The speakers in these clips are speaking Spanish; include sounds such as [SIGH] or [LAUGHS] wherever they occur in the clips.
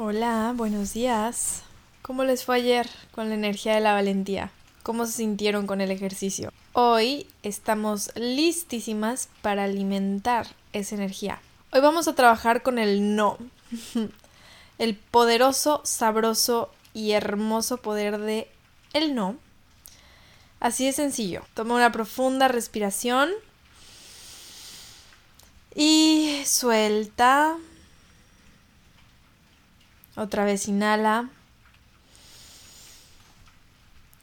Hola, buenos días. ¿Cómo les fue ayer con la energía de la valentía? ¿Cómo se sintieron con el ejercicio? Hoy estamos listísimas para alimentar esa energía. Hoy vamos a trabajar con el no. [LAUGHS] el poderoso, sabroso y hermoso poder de el no. Así de sencillo. Toma una profunda respiración y suelta. Otra vez inhala.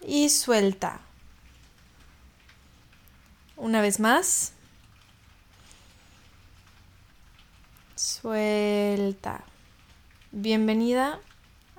Y suelta. Una vez más. Suelta. Bienvenida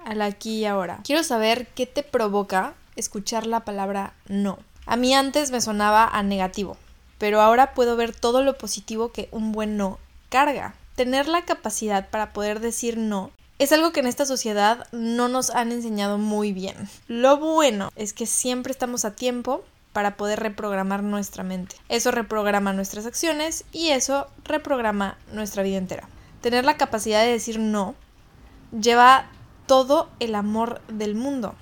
al aquí y ahora. Quiero saber qué te provoca escuchar la palabra no. A mí antes me sonaba a negativo, pero ahora puedo ver todo lo positivo que un buen no carga. Tener la capacidad para poder decir no es algo que en esta sociedad no nos han enseñado muy bien. Lo bueno es que siempre estamos a tiempo para poder reprogramar nuestra mente. Eso reprograma nuestras acciones y eso reprograma nuestra vida entera. Tener la capacidad de decir no lleva todo el amor del mundo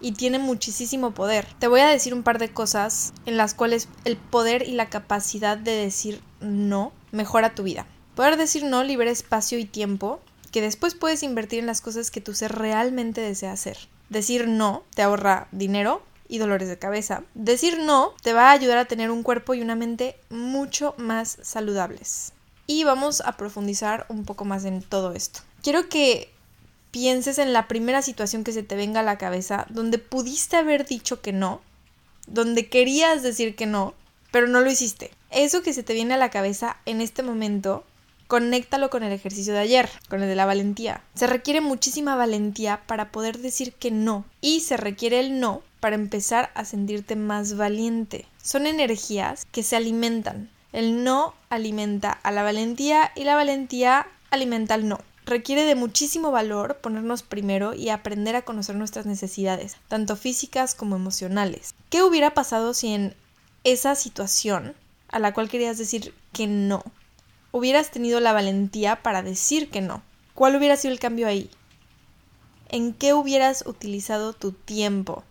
y tiene muchísimo poder. Te voy a decir un par de cosas en las cuales el poder y la capacidad de decir no mejora tu vida. Poder decir no libera espacio y tiempo que después puedes invertir en las cosas que tu ser realmente desea hacer. Decir no te ahorra dinero y dolores de cabeza. Decir no te va a ayudar a tener un cuerpo y una mente mucho más saludables. Y vamos a profundizar un poco más en todo esto. Quiero que pienses en la primera situación que se te venga a la cabeza donde pudiste haber dicho que no, donde querías decir que no, pero no lo hiciste. Eso que se te viene a la cabeza en este momento conéctalo con el ejercicio de ayer, con el de la valentía. Se requiere muchísima valentía para poder decir que no y se requiere el no para empezar a sentirte más valiente. Son energías que se alimentan. El no alimenta a la valentía y la valentía alimenta al no. Requiere de muchísimo valor ponernos primero y aprender a conocer nuestras necesidades, tanto físicas como emocionales. ¿Qué hubiera pasado si en esa situación a la cual querías decir que no, hubieras tenido la valentía para decir que no? ¿Cuál hubiera sido el cambio ahí? ¿En qué hubieras utilizado tu tiempo?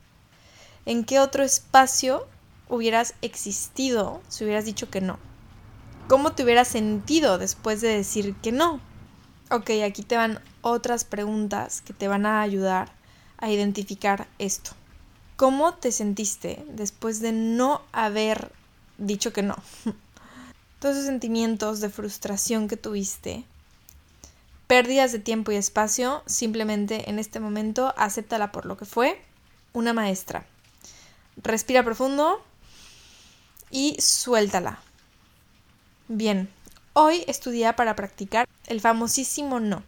¿En qué otro espacio hubieras existido si hubieras dicho que no? ¿Cómo te hubieras sentido después de decir que no? Ok, aquí te van otras preguntas que te van a ayudar a identificar esto. ¿Cómo te sentiste después de no haber dicho que no? [LAUGHS] todos esos sentimientos de frustración que tuviste, pérdidas de tiempo y espacio, simplemente en este momento acéptala por lo que fue, una maestra. Respira profundo y suéltala. Bien, hoy estudia para practicar el famosísimo no.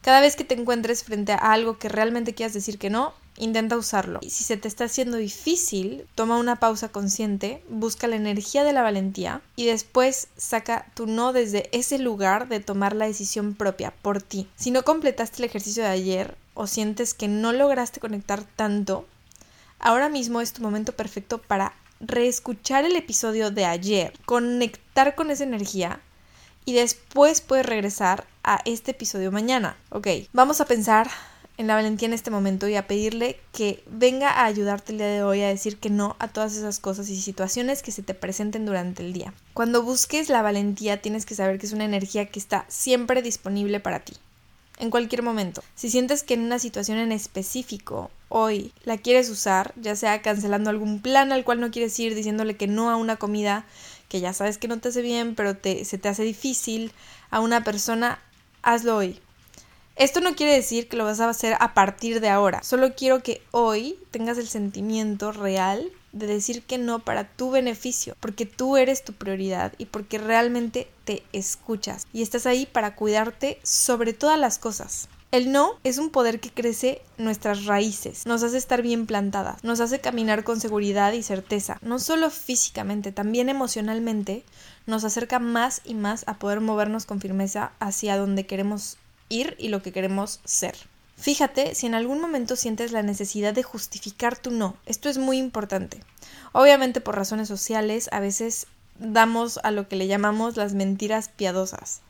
Cada vez que te encuentres frente a algo que realmente quieras decir que no, intenta usarlo. Y si se te está haciendo difícil, toma una pausa consciente, busca la energía de la valentía y después saca tu no desde ese lugar de tomar la decisión propia por ti. Si no completaste el ejercicio de ayer o sientes que no lograste conectar tanto, ahora mismo es tu momento perfecto para reescuchar el episodio de ayer, conectar con esa energía y después puedes regresar a este episodio mañana. Ok, vamos a pensar en la valentía en este momento y a pedirle que venga a ayudarte el día de hoy a decir que no a todas esas cosas y situaciones que se te presenten durante el día. Cuando busques la valentía tienes que saber que es una energía que está siempre disponible para ti. En cualquier momento. Si sientes que en una situación en específico hoy la quieres usar, ya sea cancelando algún plan al cual no quieres ir, diciéndole que no a una comida que ya sabes que no te hace bien, pero te, se te hace difícil, a una persona, hazlo hoy esto no quiere decir que lo vas a hacer a partir de ahora. Solo quiero que hoy tengas el sentimiento real de decir que no para tu beneficio, porque tú eres tu prioridad y porque realmente te escuchas y estás ahí para cuidarte sobre todas las cosas. El no es un poder que crece nuestras raíces, nos hace estar bien plantadas, nos hace caminar con seguridad y certeza, no solo físicamente, también emocionalmente, nos acerca más y más a poder movernos con firmeza hacia donde queremos ir y lo que queremos ser. Fíjate si en algún momento sientes la necesidad de justificar tu no. Esto es muy importante. Obviamente por razones sociales a veces damos a lo que le llamamos las mentiras piadosas.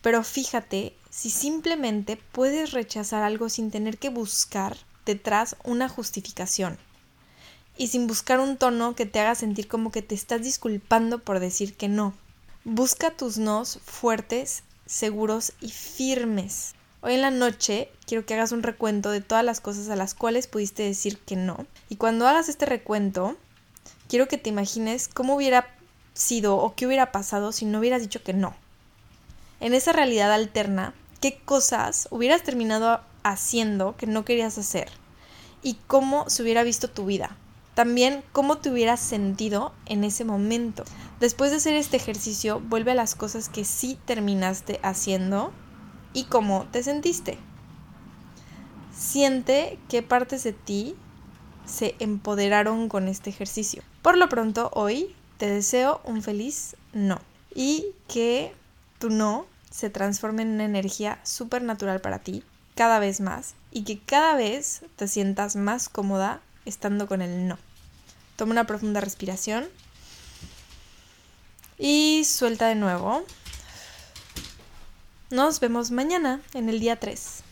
Pero fíjate si simplemente puedes rechazar algo sin tener que buscar detrás una justificación y sin buscar un tono que te haga sentir como que te estás disculpando por decir que no. Busca tus nos fuertes, seguros y firmes. Hoy en la noche quiero que hagas un recuento de todas las cosas a las cuales pudiste decir que no. Y cuando hagas este recuento, quiero que te imagines cómo hubiera sido o qué hubiera pasado si no hubieras dicho que no. En esa realidad alterna, qué cosas hubieras terminado haciendo que no querías hacer y cómo se hubiera visto tu vida. También cómo te hubieras sentido en ese momento. Después de hacer este ejercicio, vuelve a las cosas que sí terminaste haciendo y cómo te sentiste. Siente qué partes de ti se empoderaron con este ejercicio. Por lo pronto, hoy te deseo un feliz no y que tu no se transforme en una energía súper natural para ti cada vez más y que cada vez te sientas más cómoda estando con el no. Toma una profunda respiración y suelta de nuevo. Nos vemos mañana en el día 3.